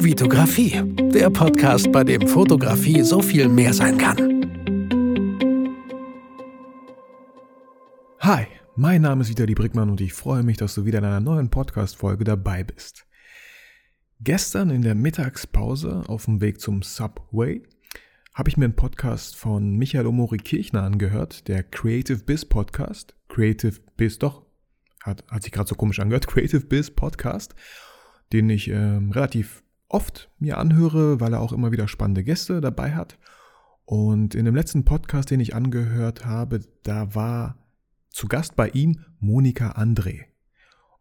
Vitografie, der Podcast, bei dem Fotografie so viel mehr sein kann. Hi, mein Name ist Vitali Brickmann und ich freue mich, dass du wieder in einer neuen Podcast-Folge dabei bist. Gestern in der Mittagspause auf dem Weg zum Subway habe ich mir einen Podcast von Michael Omori Kirchner angehört, der Creative Biz Podcast. Creative Biz, doch, hat, hat sich gerade so komisch angehört, Creative Biz Podcast, den ich ähm, relativ oft mir anhöre, weil er auch immer wieder spannende Gäste dabei hat. Und in dem letzten Podcast, den ich angehört habe, da war zu Gast bei ihm Monika André.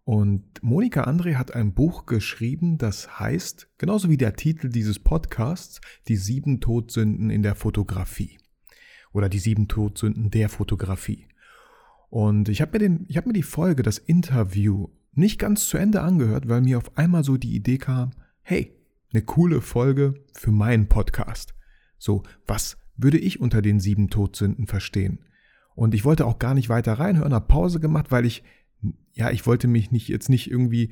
Und Monika André hat ein Buch geschrieben, das heißt, genauso wie der Titel dieses Podcasts, die sieben Todsünden in der Fotografie. Oder die sieben Todsünden der Fotografie. Und ich habe mir, hab mir die Folge, das Interview, nicht ganz zu Ende angehört, weil mir auf einmal so die Idee kam, hey, eine coole Folge für meinen Podcast. So, was würde ich unter den sieben Todsünden verstehen? Und ich wollte auch gar nicht weiter reinhören, habe Pause gemacht, weil ich, ja, ich wollte mich nicht jetzt nicht irgendwie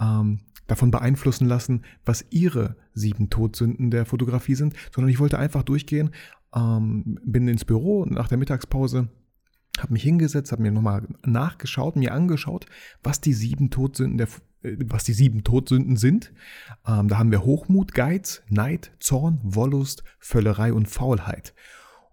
ähm, davon beeinflussen lassen, was ihre sieben Todsünden der Fotografie sind, sondern ich wollte einfach durchgehen, ähm, bin ins Büro nach der Mittagspause, habe mich hingesetzt, habe mir nochmal nachgeschaut, mir angeschaut, was die sieben Todsünden der äh, was die sieben Todsünden sind. Ähm, da haben wir Hochmut, Geiz, Neid, Zorn, Wollust, Völlerei und Faulheit.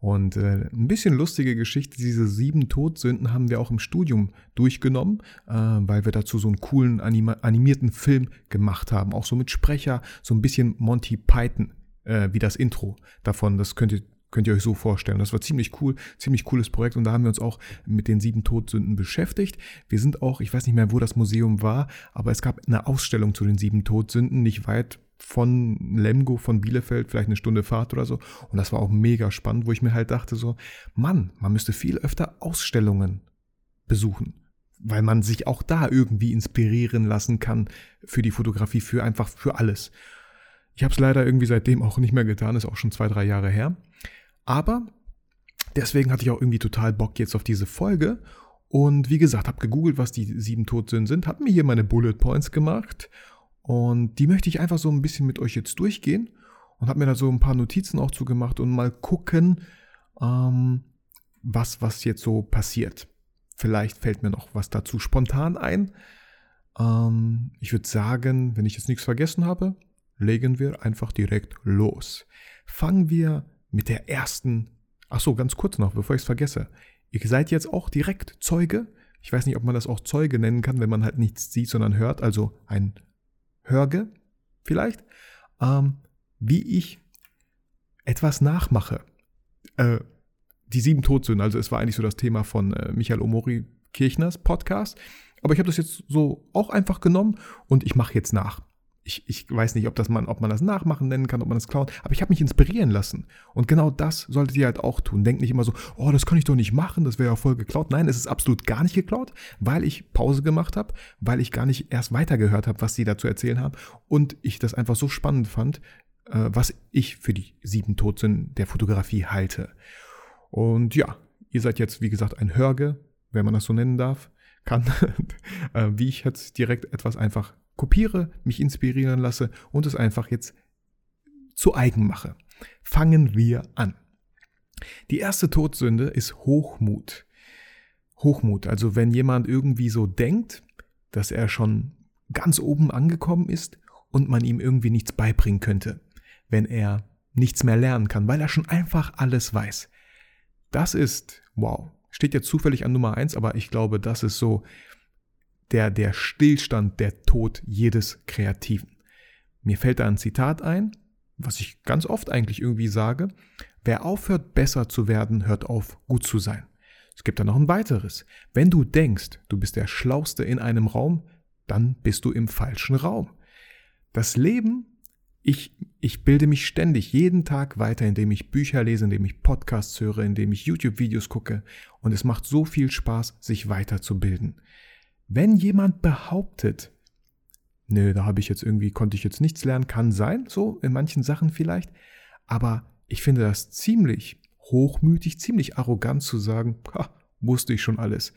Und äh, ein bisschen lustige Geschichte, diese sieben Todsünden haben wir auch im Studium durchgenommen, äh, weil wir dazu so einen coolen anima animierten Film gemacht haben, auch so mit Sprecher, so ein bisschen Monty Python, äh, wie das Intro davon. Das könnt ihr Könnt ihr euch so vorstellen. Das war ziemlich cool, ziemlich cooles Projekt und da haben wir uns auch mit den sieben Todsünden beschäftigt. Wir sind auch, ich weiß nicht mehr, wo das Museum war, aber es gab eine Ausstellung zu den sieben Todsünden, nicht weit von Lemgo, von Bielefeld, vielleicht eine Stunde Fahrt oder so. Und das war auch mega spannend, wo ich mir halt dachte so, Mann, man müsste viel öfter Ausstellungen besuchen, weil man sich auch da irgendwie inspirieren lassen kann für die Fotografie, für einfach für alles. Ich habe es leider irgendwie seitdem auch nicht mehr getan, ist auch schon zwei, drei Jahre her. Aber deswegen hatte ich auch irgendwie total Bock jetzt auf diese Folge. Und wie gesagt, habe gegoogelt, was die sieben Todsünden sind, habe mir hier meine Bullet Points gemacht. Und die möchte ich einfach so ein bisschen mit euch jetzt durchgehen. Und habe mir da so ein paar Notizen auch zugemacht und mal gucken, ähm, was, was jetzt so passiert. Vielleicht fällt mir noch was dazu spontan ein. Ähm, ich würde sagen, wenn ich jetzt nichts vergessen habe, legen wir einfach direkt los. Fangen wir mit der ersten, ach so, ganz kurz noch, bevor ich es vergesse. Ihr seid jetzt auch direkt Zeuge. Ich weiß nicht, ob man das auch Zeuge nennen kann, wenn man halt nichts sieht, sondern hört, also ein Hörge vielleicht, ähm, wie ich etwas nachmache. Äh, die sieben Todsünden, also es war eigentlich so das Thema von äh, Michael Omori Kirchners Podcast, aber ich habe das jetzt so auch einfach genommen und ich mache jetzt nach ich, ich weiß nicht, ob, das man, ob man das Nachmachen nennen kann, ob man das klauen, aber ich habe mich inspirieren lassen. Und genau das solltet ihr halt auch tun. Denkt nicht immer so, oh, das kann ich doch nicht machen, das wäre ja voll geklaut. Nein, es ist absolut gar nicht geklaut, weil ich Pause gemacht habe, weil ich gar nicht erst weitergehört habe, was sie da zu erzählen haben und ich das einfach so spannend fand, äh, was ich für die sieben Todsünden der Fotografie halte. Und ja, ihr seid jetzt, wie gesagt, ein Hörge, wenn man das so nennen darf, kann, äh, wie ich jetzt direkt etwas einfach kopiere, mich inspirieren lasse und es einfach jetzt zu eigen mache. Fangen wir an. Die erste Todsünde ist Hochmut. Hochmut, also wenn jemand irgendwie so denkt, dass er schon ganz oben angekommen ist und man ihm irgendwie nichts beibringen könnte, wenn er nichts mehr lernen kann, weil er schon einfach alles weiß. Das ist, wow, steht jetzt zufällig an Nummer eins, aber ich glaube, das ist so der, der Stillstand, der Tod jedes Kreativen. Mir fällt da ein Zitat ein, was ich ganz oft eigentlich irgendwie sage. Wer aufhört, besser zu werden, hört auf, gut zu sein. Es gibt da noch ein weiteres. Wenn du denkst, du bist der Schlauste in einem Raum, dann bist du im falschen Raum. Das Leben, ich, ich bilde mich ständig jeden Tag weiter, indem ich Bücher lese, indem ich Podcasts höre, indem ich YouTube-Videos gucke. Und es macht so viel Spaß, sich weiterzubilden. Wenn jemand behauptet, nö, da habe ich jetzt irgendwie, konnte ich jetzt nichts lernen, kann sein, so in manchen Sachen vielleicht, aber ich finde das ziemlich hochmütig, ziemlich arrogant zu sagen, ha, wusste ich schon alles.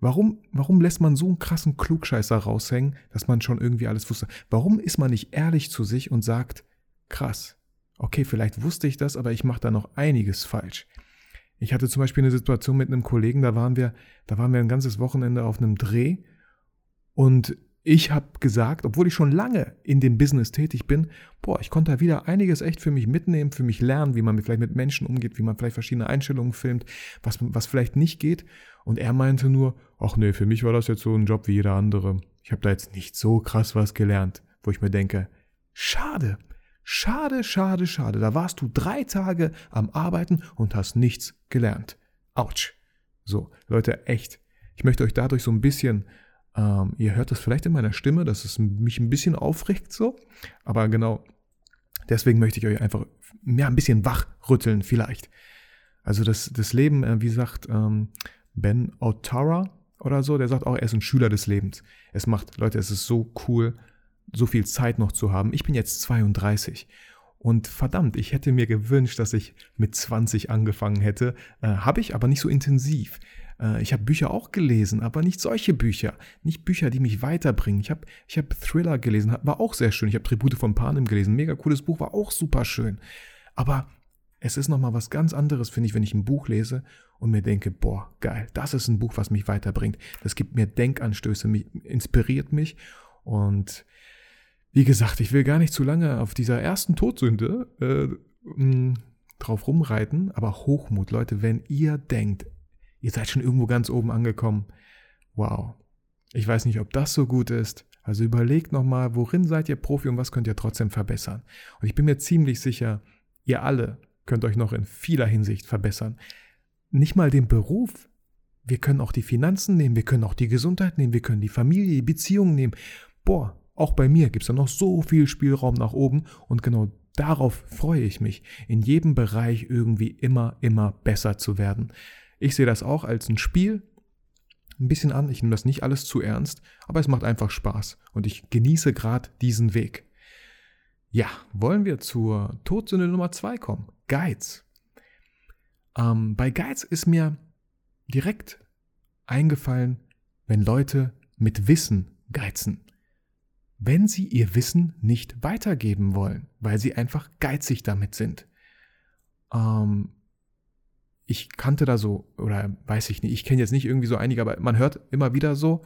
Warum, warum lässt man so einen krassen Klugscheißer raushängen, dass man schon irgendwie alles wusste? Warum ist man nicht ehrlich zu sich und sagt, krass, okay, vielleicht wusste ich das, aber ich mache da noch einiges falsch. Ich hatte zum Beispiel eine Situation mit einem Kollegen, da waren wir, da waren wir ein ganzes Wochenende auf einem Dreh und ich habe gesagt, obwohl ich schon lange in dem Business tätig bin, boah, ich konnte da wieder einiges echt für mich mitnehmen, für mich lernen, wie man vielleicht mit Menschen umgeht, wie man vielleicht verschiedene Einstellungen filmt, was, was vielleicht nicht geht. Und er meinte nur, ach nee, für mich war das jetzt so ein Job wie jeder andere. Ich habe da jetzt nicht so krass was gelernt, wo ich mir denke, schade, schade, schade, schade. Da warst du drei Tage am Arbeiten und hast nichts gelernt. Autsch. So, Leute, echt. Ich möchte euch dadurch so ein bisschen ähm, ihr hört das vielleicht in meiner Stimme, dass es mich ein bisschen aufregt so. Aber genau deswegen möchte ich euch einfach ja, ein bisschen wachrütteln vielleicht. Also das, das Leben, äh, wie sagt ähm, Ben Otara oder so, der sagt auch, er ist ein Schüler des Lebens. Es macht, Leute, es ist so cool, so viel Zeit noch zu haben. Ich bin jetzt 32 und verdammt, ich hätte mir gewünscht, dass ich mit 20 angefangen hätte. Äh, Habe ich, aber nicht so intensiv. Äh, ich habe Bücher auch gelesen, aber nicht solche Bücher. Nicht Bücher, die mich weiterbringen. Ich habe ich hab Thriller gelesen, war auch sehr schön. Ich habe Tribute von Panem gelesen, mega cooles Buch, war auch super schön. Aber es ist nochmal was ganz anderes, finde ich, wenn ich ein Buch lese und mir denke, boah, geil, das ist ein Buch, was mich weiterbringt. Das gibt mir Denkanstöße, mich, inspiriert mich. Und wie gesagt, ich will gar nicht zu lange auf dieser ersten Todsünde äh, drauf rumreiten, aber Hochmut, Leute, wenn ihr denkt, Ihr seid schon irgendwo ganz oben angekommen. Wow. Ich weiß nicht, ob das so gut ist. Also überlegt nochmal, worin seid ihr Profi und was könnt ihr trotzdem verbessern. Und ich bin mir ziemlich sicher, ihr alle könnt euch noch in vieler Hinsicht verbessern. Nicht mal den Beruf. Wir können auch die Finanzen nehmen, wir können auch die Gesundheit nehmen, wir können die Familie, die Beziehungen nehmen. Boah, auch bei mir gibt es da noch so viel Spielraum nach oben und genau darauf freue ich mich, in jedem Bereich irgendwie immer, immer besser zu werden. Ich sehe das auch als ein Spiel, ein bisschen an. Ich nehme das nicht alles zu ernst, aber es macht einfach Spaß und ich genieße gerade diesen Weg. Ja, wollen wir zur Todsünde Nummer zwei kommen? Geiz. Ähm, bei Geiz ist mir direkt eingefallen, wenn Leute mit Wissen geizen. Wenn sie ihr Wissen nicht weitergeben wollen, weil sie einfach geizig damit sind. Ähm, ich kannte da so, oder weiß ich nicht, ich kenne jetzt nicht irgendwie so einige, aber man hört immer wieder so,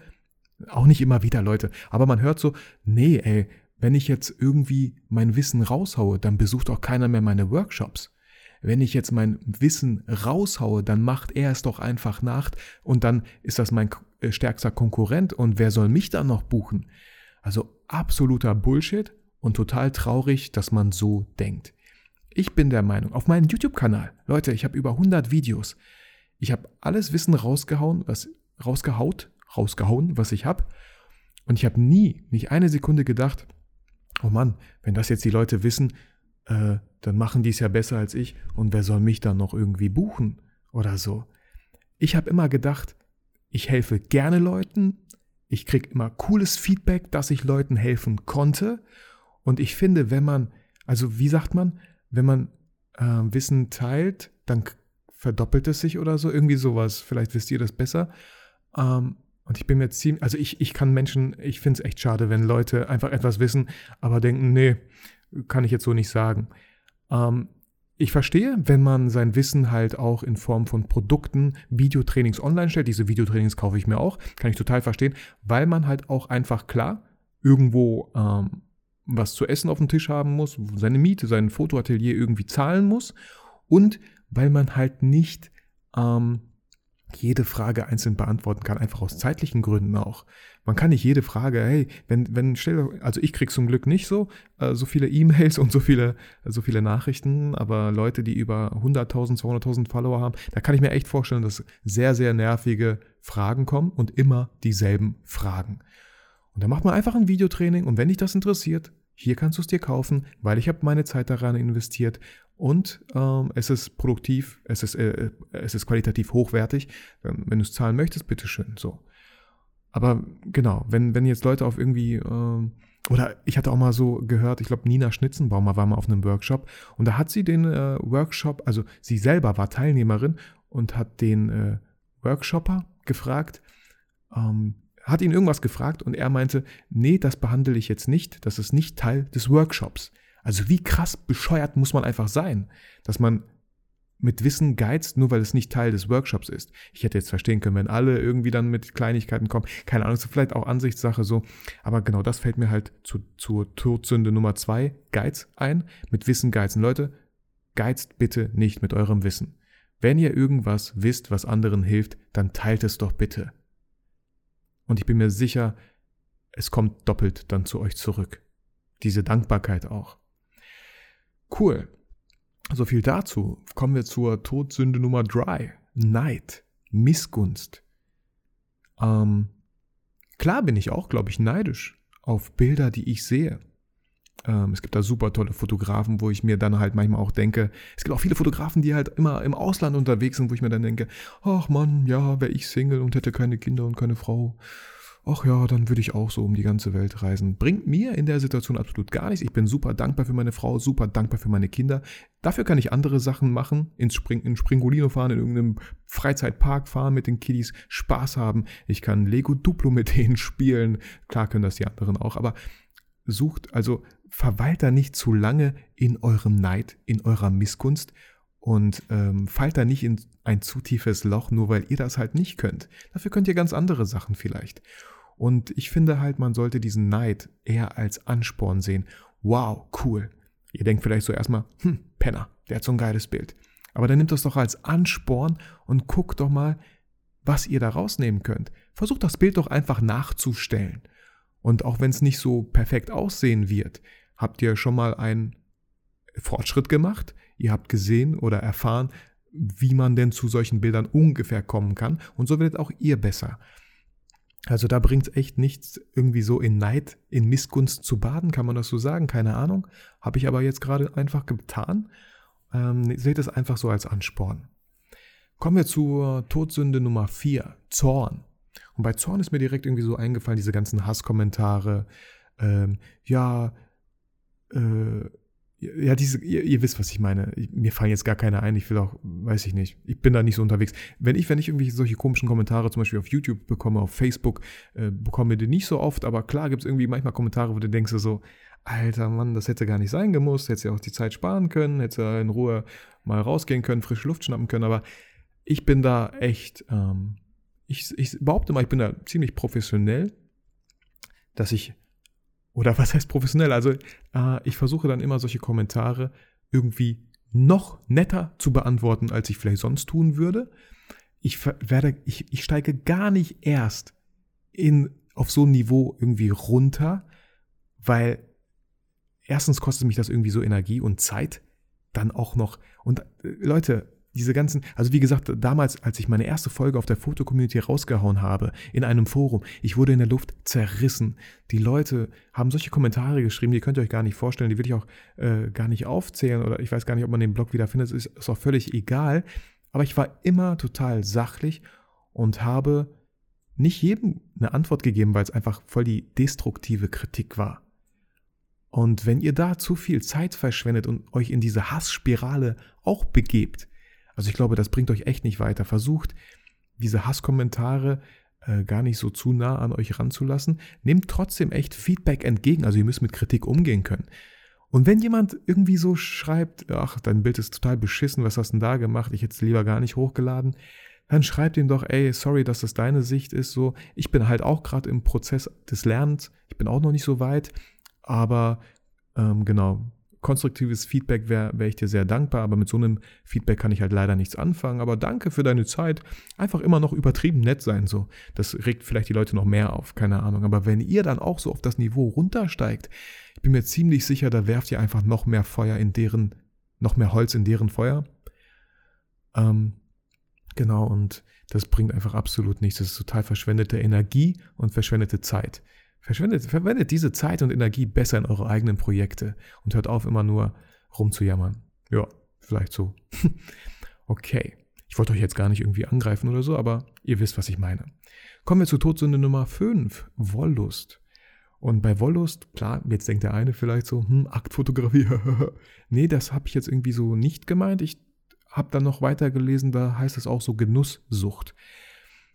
auch nicht immer wieder, Leute, aber man hört so, nee, ey, wenn ich jetzt irgendwie mein Wissen raushaue, dann besucht auch keiner mehr meine Workshops. Wenn ich jetzt mein Wissen raushaue, dann macht er es doch einfach nach und dann ist das mein äh, stärkster Konkurrent und wer soll mich dann noch buchen? Also absoluter Bullshit und total traurig, dass man so denkt. Ich bin der Meinung, auf meinem YouTube-Kanal, Leute, ich habe über 100 Videos. Ich habe alles Wissen rausgehauen, was rausgehaut, rausgehauen, was ich habe. Und ich habe nie, nicht eine Sekunde gedacht, oh Mann, wenn das jetzt die Leute wissen, äh, dann machen die es ja besser als ich und wer soll mich dann noch irgendwie buchen oder so. Ich habe immer gedacht, ich helfe gerne Leuten, ich kriege immer cooles Feedback, dass ich Leuten helfen konnte und ich finde, wenn man, also wie sagt man, wenn man äh, Wissen teilt, dann verdoppelt es sich oder so, irgendwie sowas. Vielleicht wisst ihr das besser. Ähm, und ich bin mir ziemlich, also ich, ich kann Menschen, ich finde es echt schade, wenn Leute einfach etwas wissen, aber denken, nee, kann ich jetzt so nicht sagen. Ähm, ich verstehe, wenn man sein Wissen halt auch in Form von Produkten, Videotrainings online stellt. Diese Videotrainings kaufe ich mir auch, kann ich total verstehen, weil man halt auch einfach klar irgendwo ähm, was zu essen auf dem Tisch haben muss, seine Miete, sein Fotoatelier irgendwie zahlen muss und weil man halt nicht ähm, jede Frage einzeln beantworten kann, einfach aus zeitlichen Gründen auch. Man kann nicht jede Frage, hey, wenn, wenn, stell, also ich krieg zum Glück nicht so, äh, so viele E-Mails und so viele, so viele Nachrichten, aber Leute, die über 100.000, 200.000 Follower haben, da kann ich mir echt vorstellen, dass sehr, sehr nervige Fragen kommen und immer dieselben Fragen. Und dann macht man einfach ein Videotraining und wenn dich das interessiert, hier kannst du es dir kaufen, weil ich habe meine Zeit daran investiert und ähm, es ist produktiv, es ist, äh, es ist qualitativ hochwertig. Ähm, wenn du es zahlen möchtest, bitteschön. So. Aber genau, wenn, wenn jetzt Leute auf irgendwie, äh, oder ich hatte auch mal so gehört, ich glaube, Nina Schnitzenbaumer war mal auf einem Workshop und da hat sie den äh, Workshop, also sie selber war Teilnehmerin und hat den äh, Workshopper gefragt, ähm, hat ihn irgendwas gefragt und er meinte, nee, das behandle ich jetzt nicht, das ist nicht Teil des Workshops. Also wie krass bescheuert muss man einfach sein, dass man mit Wissen geizt, nur weil es nicht Teil des Workshops ist. Ich hätte jetzt verstehen können, wenn alle irgendwie dann mit Kleinigkeiten kommen. Keine Ahnung, ist vielleicht auch Ansichtssache so. Aber genau das fällt mir halt zu, zur Todsünde Nummer zwei, Geiz ein. Mit Wissen geizen. Leute, geizt bitte nicht mit eurem Wissen. Wenn ihr irgendwas wisst, was anderen hilft, dann teilt es doch bitte. Und ich bin mir sicher, es kommt doppelt dann zu euch zurück. Diese Dankbarkeit auch. Cool. So viel dazu. Kommen wir zur Todsünde Nummer drei. Neid. Missgunst. Ähm, klar bin ich auch, glaube ich, neidisch auf Bilder, die ich sehe. Ähm, es gibt da super tolle Fotografen, wo ich mir dann halt manchmal auch denke, es gibt auch viele Fotografen, die halt immer im Ausland unterwegs sind, wo ich mir dann denke, ach Mann, ja, wäre ich Single und hätte keine Kinder und keine Frau ach ja, dann würde ich auch so um die ganze Welt reisen. Bringt mir in der Situation absolut gar nichts. Ich bin super dankbar für meine Frau, super dankbar für meine Kinder. Dafür kann ich andere Sachen machen, ins Spring, in Springolino fahren, in irgendeinem Freizeitpark fahren mit den Kiddies, Spaß haben. Ich kann Lego Duplo mit denen spielen. Klar können das die anderen auch, aber sucht, also verweilt da nicht zu lange in eurem Neid, in eurer Missgunst und ähm, fallt da nicht in ein zu tiefes Loch, nur weil ihr das halt nicht könnt. Dafür könnt ihr ganz andere Sachen vielleicht. Und ich finde halt, man sollte diesen Neid eher als Ansporn sehen. Wow, cool. Ihr denkt vielleicht so erstmal, hm, Penner, der hat so ein geiles Bild. Aber dann nimmt das doch als Ansporn und guckt doch mal, was ihr da rausnehmen könnt. Versucht das Bild doch einfach nachzustellen. Und auch wenn es nicht so perfekt aussehen wird, habt ihr schon mal einen Fortschritt gemacht. Ihr habt gesehen oder erfahren, wie man denn zu solchen Bildern ungefähr kommen kann. Und so werdet auch ihr besser. Also da bringt es echt nichts, irgendwie so in Neid, in Missgunst zu baden, kann man das so sagen? Keine Ahnung. Habe ich aber jetzt gerade einfach getan. Ähm, seht es einfach so als Ansporn. Kommen wir zur Todsünde Nummer 4, Zorn. Und bei Zorn ist mir direkt irgendwie so eingefallen, diese ganzen Hasskommentare. Ähm, ja, äh, ja, diese, ihr, ihr, wisst, was ich meine. Mir fallen jetzt gar keine ein. Ich will auch, weiß ich nicht. Ich bin da nicht so unterwegs. Wenn ich, wenn ich irgendwie solche komischen Kommentare zum Beispiel auf YouTube bekomme, auf Facebook, äh, bekomme die nicht so oft, aber klar gibt es irgendwie manchmal Kommentare, wo du denkst so, alter Mann, das hätte gar nicht sein gemusst, hätte ja auch die Zeit sparen können, hätte in Ruhe mal rausgehen können, frische Luft schnappen können, aber ich bin da echt, ähm, ich, ich behaupte mal, ich bin da ziemlich professionell, dass ich oder was heißt professionell? Also äh, ich versuche dann immer solche Kommentare irgendwie noch netter zu beantworten, als ich vielleicht sonst tun würde. Ich werde, ich, ich steige gar nicht erst in, auf so ein Niveau irgendwie runter, weil erstens kostet mich das irgendwie so Energie und Zeit, dann auch noch. Und äh, Leute, diese ganzen, also wie gesagt, damals, als ich meine erste Folge auf der Foto-Community rausgehauen habe, in einem Forum, ich wurde in der Luft zerrissen. Die Leute haben solche Kommentare geschrieben, die könnt ihr euch gar nicht vorstellen, die will ich auch äh, gar nicht aufzählen oder ich weiß gar nicht, ob man den Blog wieder findet, ist, ist auch völlig egal. Aber ich war immer total sachlich und habe nicht jedem eine Antwort gegeben, weil es einfach voll die destruktive Kritik war. Und wenn ihr da zu viel Zeit verschwendet und euch in diese Hassspirale auch begebt, also ich glaube, das bringt euch echt nicht weiter. Versucht, diese Hasskommentare äh, gar nicht so zu nah an euch ranzulassen. Nehmt trotzdem echt Feedback entgegen. Also ihr müsst mit Kritik umgehen können. Und wenn jemand irgendwie so schreibt, ach, dein Bild ist total beschissen, was hast du denn da gemacht? Ich hätte es lieber gar nicht hochgeladen, dann schreibt ihm doch, ey, sorry, dass das deine Sicht ist. So, ich bin halt auch gerade im Prozess des Lernens. Ich bin auch noch nicht so weit, aber ähm, genau, konstruktives Feedback wäre wär ich dir sehr dankbar, aber mit so einem Feedback kann ich halt leider nichts anfangen. Aber danke für deine Zeit. Einfach immer noch übertrieben nett sein, so. Das regt vielleicht die Leute noch mehr auf, keine Ahnung. Aber wenn ihr dann auch so auf das Niveau runtersteigt, ich bin mir ziemlich sicher, da werft ihr einfach noch mehr Feuer in deren, noch mehr Holz in deren Feuer. Ähm, genau, und das bringt einfach absolut nichts. Das ist total verschwendete Energie und verschwendete Zeit. Verschwendet, verwendet diese Zeit und Energie besser in eure eigenen Projekte und hört auf, immer nur rumzujammern. Ja, vielleicht so. okay. Ich wollte euch jetzt gar nicht irgendwie angreifen oder so, aber ihr wisst, was ich meine. Kommen wir zur Todsünde Nummer 5, Wollust. Und bei Wollust, klar, jetzt denkt der eine vielleicht so, hm, Aktfotografie. nee, das habe ich jetzt irgendwie so nicht gemeint. Ich habe dann noch weiter gelesen, da heißt es auch so Genusssucht.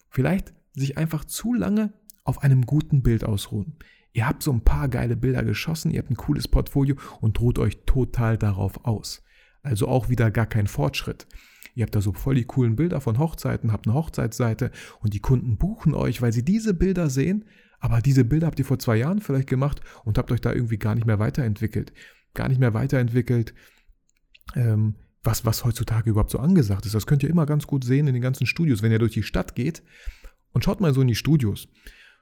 Vielleicht sich einfach zu lange auf einem guten Bild ausruhen. Ihr habt so ein paar geile Bilder geschossen, ihr habt ein cooles Portfolio und ruht euch total darauf aus. Also auch wieder gar kein Fortschritt. Ihr habt da so voll die coolen Bilder von Hochzeiten, habt eine Hochzeitsseite und die Kunden buchen euch, weil sie diese Bilder sehen, aber diese Bilder habt ihr vor zwei Jahren vielleicht gemacht und habt euch da irgendwie gar nicht mehr weiterentwickelt. Gar nicht mehr weiterentwickelt, ähm, was, was heutzutage überhaupt so angesagt ist. Das könnt ihr immer ganz gut sehen in den ganzen Studios, wenn ihr durch die Stadt geht und schaut mal so in die Studios.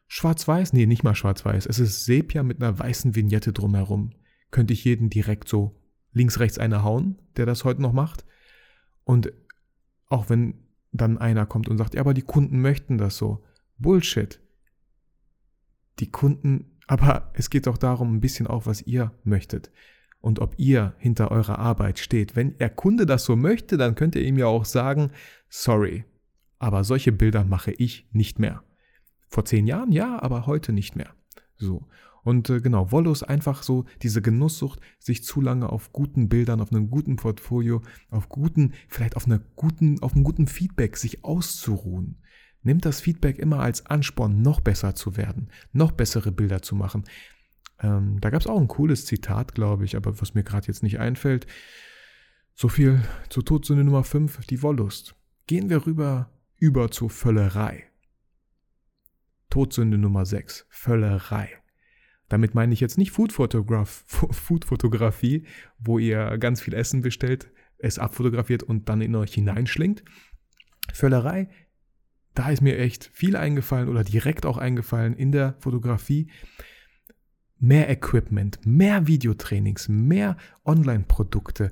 Schwarz-Weiß? Nee, nicht mal schwarz-weiß. Es ist Sepia mit einer weißen Vignette drumherum. Könnte ich jeden direkt so links, rechts eine hauen, der das heute noch macht. Und auch wenn dann einer kommt und sagt, ja, aber die Kunden möchten das so. Bullshit. Die Kunden, aber es geht auch darum, ein bisschen auch, was ihr möchtet. Und ob ihr hinter eurer Arbeit steht. Wenn der Kunde das so möchte, dann könnt ihr ihm ja auch sagen, sorry, aber solche Bilder mache ich nicht mehr. Vor zehn Jahren ja, aber heute nicht mehr. So. Und äh, genau, Wollo ist einfach so diese Genusssucht, sich zu lange auf guten Bildern, auf einem guten Portfolio, auf guten, vielleicht auf einer guten, auf einem guten Feedback sich auszuruhen. Nimmt das Feedback immer als Ansporn, noch besser zu werden, noch bessere Bilder zu machen. Ähm, da gab es auch ein cooles Zitat, glaube ich, aber was mir gerade jetzt nicht einfällt. So viel zur Todsünde Nummer 5, die Wollust. Gehen wir rüber über zur Völlerei. Todsünde Nummer 6, Völlerei. Damit meine ich jetzt nicht Foodfotografie, wo ihr ganz viel Essen bestellt, es abfotografiert und dann in euch hineinschlingt. Völlerei, da ist mir echt viel eingefallen oder direkt auch eingefallen in der Fotografie. Mehr Equipment, mehr Videotrainings, mehr Online-Produkte,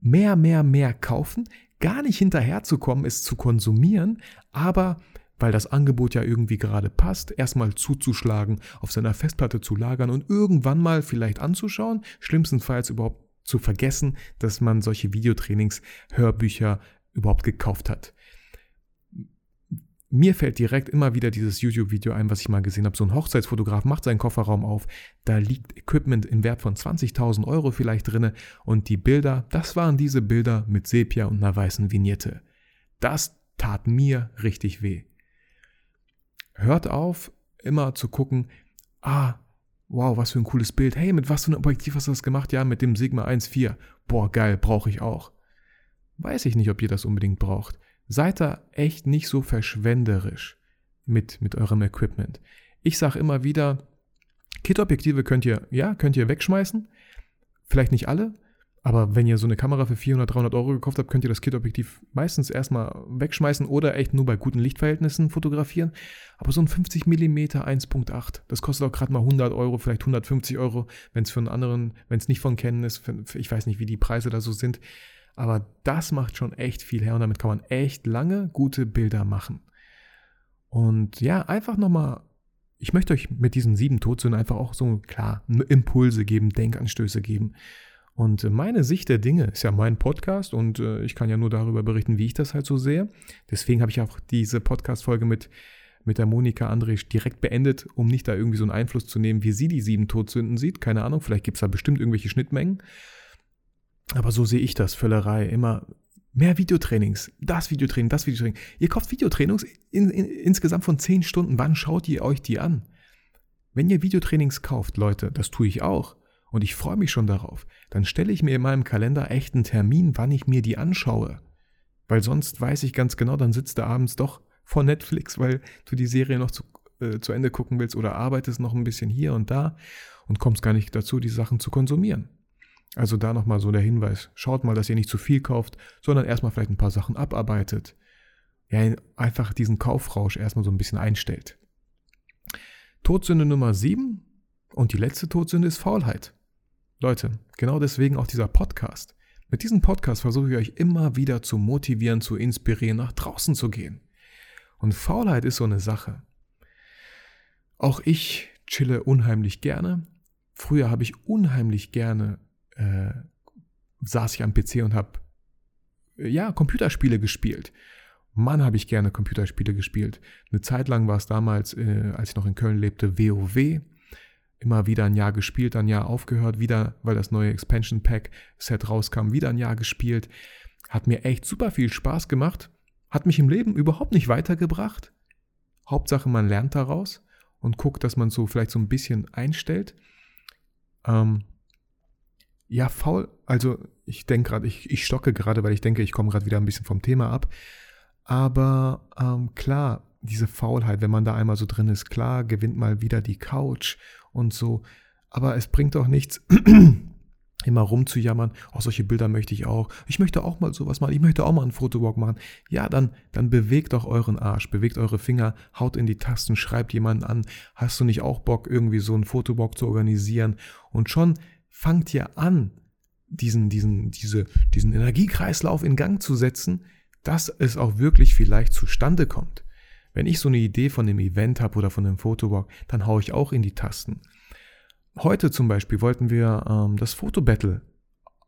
mehr, mehr, mehr kaufen, gar nicht hinterherzukommen, es zu konsumieren, aber weil das Angebot ja irgendwie gerade passt, erstmal zuzuschlagen, auf seiner Festplatte zu lagern und irgendwann mal vielleicht anzuschauen, schlimmstenfalls überhaupt zu vergessen, dass man solche Videotrainings, Hörbücher überhaupt gekauft hat. Mir fällt direkt immer wieder dieses YouTube-Video ein, was ich mal gesehen habe. So ein Hochzeitsfotograf macht seinen Kofferraum auf, da liegt Equipment im Wert von 20.000 Euro vielleicht drinne und die Bilder, das waren diese Bilder mit Sepia und einer weißen Vignette. Das tat mir richtig weh. Hört auf, immer zu gucken, ah, wow, was für ein cooles Bild. Hey, mit was für einem Objektiv hast du das gemacht? Ja, mit dem Sigma 1.4. Boah, geil, brauche ich auch. Weiß ich nicht, ob ihr das unbedingt braucht. Seid da echt nicht so verschwenderisch mit, mit eurem Equipment. Ich sage immer wieder, Kit-Objektive könnt ihr, ja, könnt ihr wegschmeißen. Vielleicht nicht alle, aber wenn ihr so eine Kamera für 400, 300 Euro gekauft habt, könnt ihr das Kit-Objektiv meistens erstmal wegschmeißen oder echt nur bei guten Lichtverhältnissen fotografieren. Aber so ein 50 mm 1.8, das kostet auch gerade mal 100 Euro, vielleicht 150 Euro, wenn es für einen anderen, wenn es nicht von Canon ist. ich weiß nicht, wie die Preise da so sind. Aber das macht schon echt viel her und damit kann man echt lange gute Bilder machen. Und ja, einfach nochmal, ich möchte euch mit diesen sieben Todsünden einfach auch so klar Impulse geben, Denkanstöße geben. Und meine Sicht der Dinge ist ja mein Podcast und äh, ich kann ja nur darüber berichten, wie ich das halt so sehe. Deswegen habe ich auch diese Podcast-Folge mit, mit der Monika André direkt beendet, um nicht da irgendwie so einen Einfluss zu nehmen, wie sie die sieben Todsünden sieht. Keine Ahnung, vielleicht gibt es da bestimmt irgendwelche Schnittmengen. Aber so sehe ich das, Völlerei. Immer mehr Videotrainings, das Videotraining, das Videotraining. Ihr kauft Videotrainings in, in, insgesamt von zehn Stunden. Wann schaut ihr euch die an? Wenn ihr Videotrainings kauft, Leute, das tue ich auch, und ich freue mich schon darauf, dann stelle ich mir in meinem Kalender echt einen Termin, wann ich mir die anschaue. Weil sonst weiß ich ganz genau, dann sitzt du abends doch vor Netflix, weil du die Serie noch zu, äh, zu Ende gucken willst oder arbeitest noch ein bisschen hier und da und kommst gar nicht dazu, die Sachen zu konsumieren. Also da nochmal so der Hinweis. Schaut mal, dass ihr nicht zu viel kauft, sondern erstmal vielleicht ein paar Sachen abarbeitet. Ja, einfach diesen Kaufrausch erstmal so ein bisschen einstellt. Todsünde Nummer 7 und die letzte Todsünde ist Faulheit. Leute, genau deswegen auch dieser Podcast. Mit diesem Podcast versuche ich euch immer wieder zu motivieren, zu inspirieren, nach draußen zu gehen. Und Faulheit ist so eine Sache. Auch ich chille unheimlich gerne. Früher habe ich unheimlich gerne, äh, saß ich am PC und habe, äh, ja, Computerspiele gespielt. Mann, habe ich gerne Computerspiele gespielt. Eine Zeit lang war es damals, äh, als ich noch in Köln lebte, WoW immer wieder ein Jahr gespielt, ein Jahr aufgehört, wieder, weil das neue Expansion Pack Set rauskam, wieder ein Jahr gespielt. Hat mir echt super viel Spaß gemacht, hat mich im Leben überhaupt nicht weitergebracht. Hauptsache, man lernt daraus und guckt, dass man so vielleicht so ein bisschen einstellt. Ähm, ja, faul, also ich denke gerade, ich, ich stocke gerade, weil ich denke, ich komme gerade wieder ein bisschen vom Thema ab. Aber ähm, klar, diese Faulheit, wenn man da einmal so drin ist, klar, gewinnt mal wieder die Couch und so. Aber es bringt doch nichts, immer rumzujammern, oh, solche Bilder möchte ich auch. Ich möchte auch mal sowas machen. Ich möchte auch mal einen Fotowalk machen. Ja, dann, dann bewegt doch euren Arsch, bewegt eure Finger, haut in die Tasten, schreibt jemanden an. Hast du nicht auch Bock, irgendwie so einen Fotowalk zu organisieren? Und schon fangt ihr an, diesen, diesen, diese, diesen Energiekreislauf in Gang zu setzen, dass es auch wirklich vielleicht zustande kommt. Wenn ich so eine Idee von einem Event habe oder von einem Fotowalk, dann haue ich auch in die Tasten. Heute zum Beispiel wollten wir ähm, das Fotobattle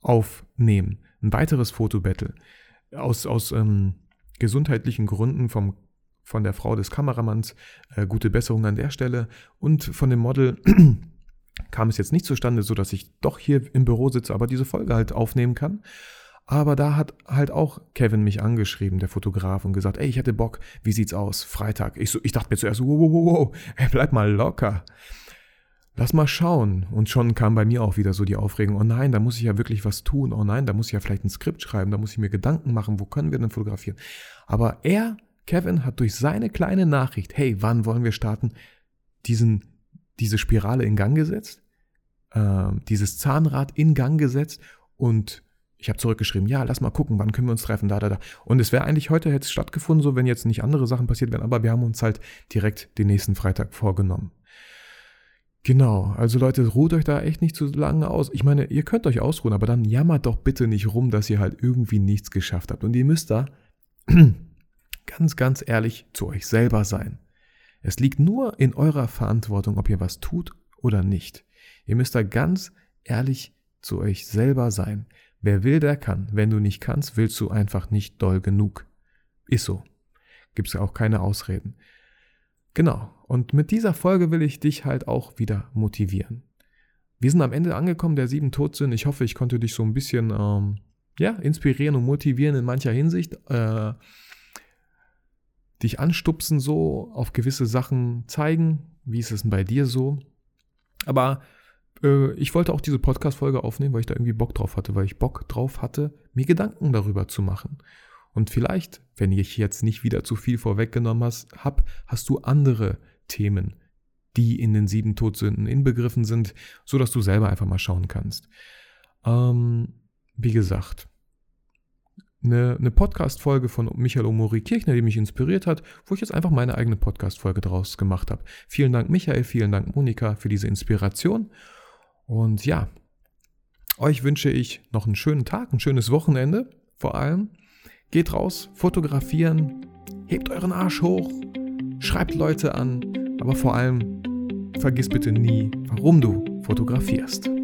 aufnehmen. Ein weiteres Fotobattle. Aus, aus ähm, gesundheitlichen Gründen vom, von der Frau des Kameramanns. Äh, gute Besserung an der Stelle. Und von dem Model kam es jetzt nicht zustande, so dass ich doch hier im Büro sitze, aber diese Folge halt aufnehmen kann. Aber da hat halt auch Kevin mich angeschrieben, der Fotograf, und gesagt, ey, ich hätte Bock, wie sieht's aus? Freitag. Ich, so, ich dachte mir zuerst, wow, wow, wow, ey, bleib mal locker. Lass mal schauen. Und schon kam bei mir auch wieder so die Aufregung, oh nein, da muss ich ja wirklich was tun. Oh nein, da muss ich ja vielleicht ein Skript schreiben, da muss ich mir Gedanken machen, wo können wir denn fotografieren? Aber er, Kevin, hat durch seine kleine Nachricht, hey, wann wollen wir starten, diesen, diese Spirale in Gang gesetzt, äh, dieses Zahnrad in Gang gesetzt und ich habe zurückgeschrieben, ja, lass mal gucken, wann können wir uns treffen, da, da, da. Und es wäre eigentlich heute hätte es stattgefunden, so wenn jetzt nicht andere Sachen passiert wären, aber wir haben uns halt direkt den nächsten Freitag vorgenommen. Genau, also Leute, ruht euch da echt nicht zu lange aus. Ich meine, ihr könnt euch ausruhen, aber dann jammert doch bitte nicht rum, dass ihr halt irgendwie nichts geschafft habt. Und ihr müsst da ganz, ganz ehrlich zu euch selber sein. Es liegt nur in eurer Verantwortung, ob ihr was tut oder nicht. Ihr müsst da ganz ehrlich zu euch selber sein. Wer will, der kann. Wenn du nicht kannst, willst du einfach nicht doll genug. Ist so. Gibt's ja auch keine Ausreden. Genau. Und mit dieser Folge will ich dich halt auch wieder motivieren. Wir sind am Ende angekommen der sieben Todsünden. Ich hoffe, ich konnte dich so ein bisschen ähm, ja, inspirieren und motivieren in mancher Hinsicht. Äh, dich anstupsen, so auf gewisse Sachen zeigen. Wie ist es denn bei dir so? Aber äh, ich wollte auch diese Podcast-Folge aufnehmen, weil ich da irgendwie Bock drauf hatte, weil ich Bock drauf hatte, mir Gedanken darüber zu machen. Und vielleicht, wenn ich jetzt nicht wieder zu viel vorweggenommen habe, hast du andere Themen, die in den sieben Todsünden inbegriffen sind, so dass du selber einfach mal schauen kannst. Ähm, wie gesagt, eine, eine Podcast-Folge von Michael Omori Kirchner, die mich inspiriert hat, wo ich jetzt einfach meine eigene Podcast-Folge draus gemacht habe. Vielen Dank, Michael, vielen Dank, Monika, für diese Inspiration. Und ja, euch wünsche ich noch einen schönen Tag, ein schönes Wochenende vor allem. Geht raus, fotografieren, hebt euren Arsch hoch, schreibt Leute an, aber vor allem vergiss bitte nie, warum du fotografierst.